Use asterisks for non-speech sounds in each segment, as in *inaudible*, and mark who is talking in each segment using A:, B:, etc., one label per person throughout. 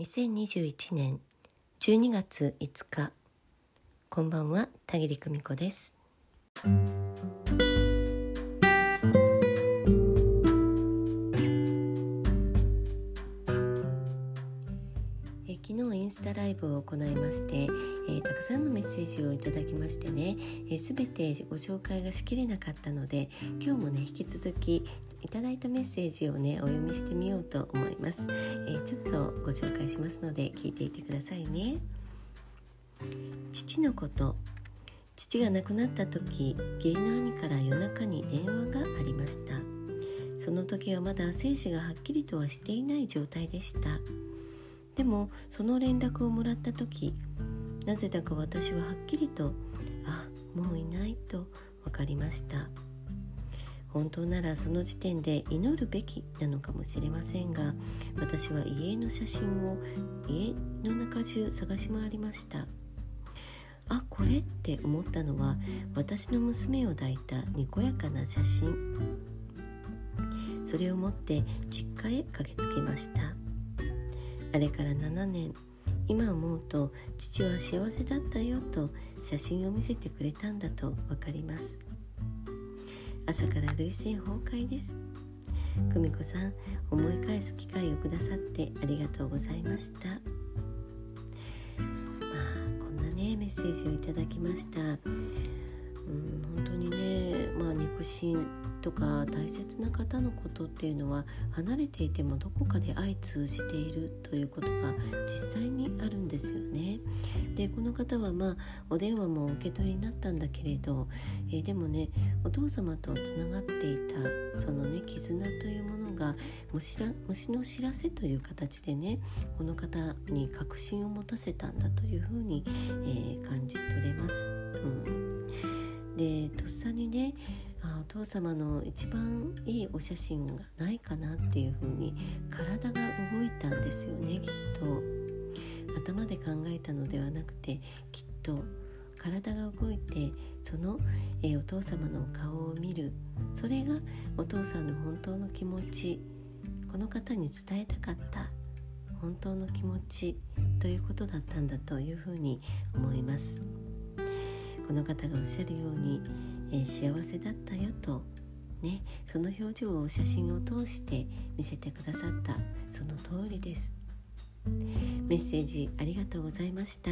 A: 2021年12月5日こんばんは田切久美子です。え昨日インスタライブを行いまして、えー、たくさんのメッセージをいただきましてね、えー、全てご紹介がしきれなかったので今日もね引き続きいただいたメッセージをねお読みしてみようと思います、えー、ちょっとご紹介しますので聞いていてくださいね。父のこと。父が亡くなった時義理の兄から夜中に電話がありました。その時はまだ生死がはっきりとはしていない状態でした。でもその連絡をもらった時なぜだか私ははっきりとあもういないと分かりました。本当ならその時点で祈るべきなのかもしれませんが私は家の写真を家の中中探し回りました。あこれって思ったのは私の娘を抱いたにこやかな写真。それを持って実家へ駆けつけました。あれから7年今思うと父は幸せだったよと写真を見せてくれたんだと分かります。朝から涙腺崩壊です。久美子さん思い返す機会をくださってありがとうございました。まあこんなねメッセージをいただきました。うん本当にねまあ肉親とか大切な方のことっていうのは離れていてもどこかで相通じているということが実際にあるんですよ。でこの方はまあお電話もお受け取りになったんだけれど、えー、でもねお父様とつながっていたそのね絆というものが虫ら虫の知らせという形でねこの方に確信を持たせたんだというふうに、えー、感じ取れます。うん、でとっさにねあお父様の一番いいお写真がないかなっていう風に体が動いたんですよねきっと頭で考えたのではなくてきっと体が動いてその、えー、お父様の顔を見る。それがお父さんの本当の気持ち。この方に伝えたかった。本当の気持ち。ということだったんだというふうに思います。この方がおっしゃるようにえー、幸せだったよと。ね。その表情を写真を通して見せてくださった。その通りです。メッセージありがとうございました、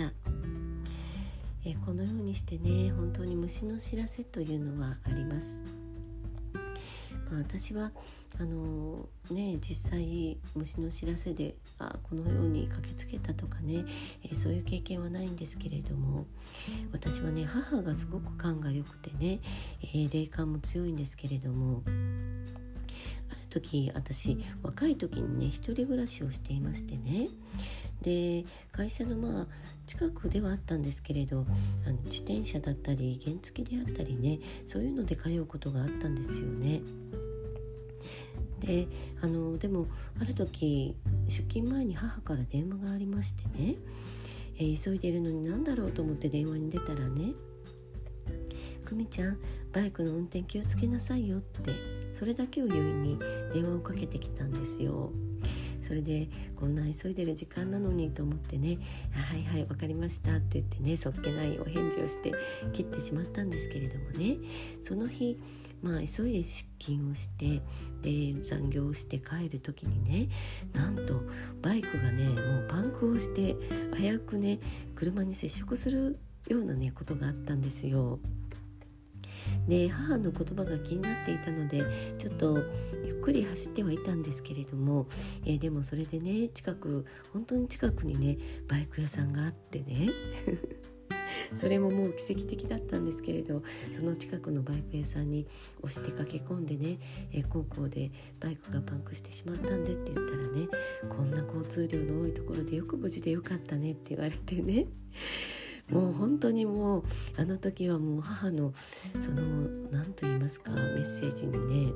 A: え、このようにしてね本当に虫の知らせというのはあります。まあ、私はあのね実際虫の知らせであこのように駆けつけたとかね、え、そういう経験はないんですけれども私はね母がすごく勘が良くてね、え、霊感も強いんですけれども時私若い時にね一人暮らしをしていましてね。で会社のまあ近くではあったんですけれどあの自転車だったり原付であったりねそういうので通うことがあったんですよね。であのでもある時出勤前に母から電話がありましてね、えー、急いでいるのに何だろうと思って電話に出たらね「久美ちゃんバイクの運転気をつけなさいよ」ってそれだけを言いに電話をかけてきたんですよ。それでこんな急いでる時間なのにと思ってね「はいはい分かりました」って言ってねそっけないお返事をして切ってしまったんですけれどもねその日まあ急いで出勤をしてで残業をして帰る時にねなんとバイクがねもうパンクをして危うくね車に接触するようなねことがあったんですよ。で母の言葉が気になっていたのでちょっとゆっくり走ってはいたんですけれども、えー、でもそれでね近く本当に近くにねバイク屋さんがあってね *laughs* それももう奇跡的だったんですけれどその近くのバイク屋さんに押して駆け込んでね、え、高校でバイクがパンクしてしまったんでって言ったらねこんな交通量の多いところでよく無事でよかったねって言われてね。もう本当にもうあの時はもう母のその何と言いますかメッセージにね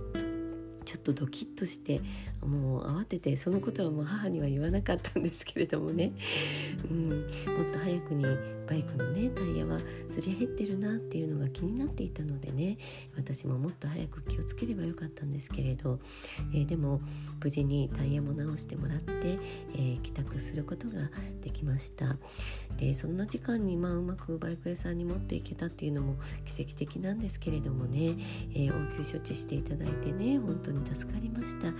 A: ちょっとドキッとしてもう慌ててそのことはもう母には言わなかったんですけれどもね、うん、もっと早くにバイクのねタイヤはすり減ってるなっていうのが気になっていたのでね。私ももっと早く気をつければよかったんですけれど、えー、でも無事にタイヤも直してもらって、えー、帰宅することができました。でそんな時間にまあうまくバイク屋さんに持っていけたっていうのも奇跡的なんですけれどもね、えー、応急処置していただいてね本当に助かりました。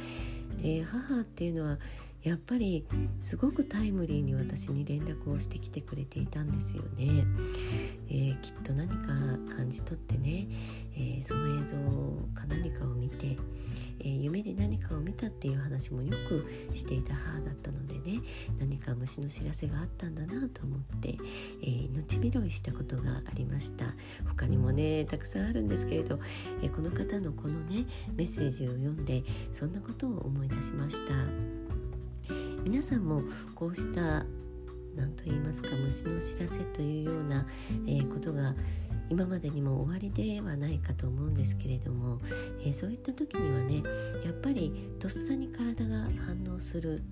A: で母っていうのはやっぱりすごくタイムリーに私に連絡をしてきてくれていたんですよね、えー、きっと何か感じ取ってね、ー、その映像か何かを見て、えー、夢で何かを見たっていう話もよくしていた母だったのでね何か虫の知らせがあったんだなと思って、え命拾いしたことがありました。他にもねたくさんあるんですけれど、えこの方のこのねメッセージを読んでそんなことを思い出しました。皆さんもこうした何と言いますか虫の知らせというような、今までにも終わりではないかと思うんですけれども、えー、そういった時にはねやっぱりとっさに体が反応する、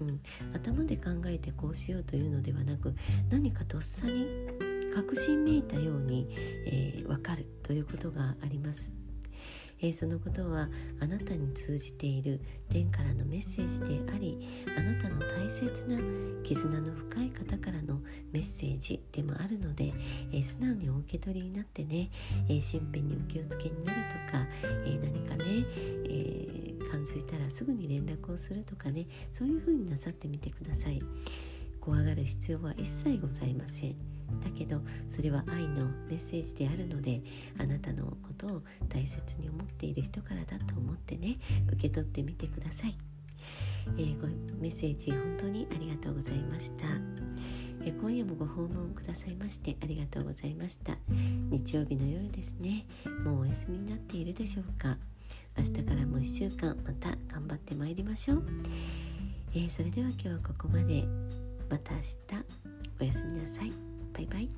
A: うん、頭で考えてこうしようというのではなく何かとっさに確信めいたように、えー、分かるということがあります。えー、そのことはあなたに通じている天からのメッセージでありあなたの大切な絆の深い方からのメッセージでもあるので、えー、素直にお受け取りになってね、えー、身辺にお気をつけになるとか、え何かね、え感づいたらすぐに連絡をするとかねそういうふうになさってみてください。怖がる必要は一切ございません。だけどそれは愛のメッセージであるのであなたのことを大切に思っている人からだと思ってね受け取ってみてください、えー、ごメッセージ本当にありがとうございました、え、今夜もご訪問くださいましてありがとうございました。日曜日の夜ですね。もうお休みになっているでしょうか。明日からも1週間また頑張ってまいりましょう、えー、それでは今日はここまで。また明日おやすみなさい。バイバイ。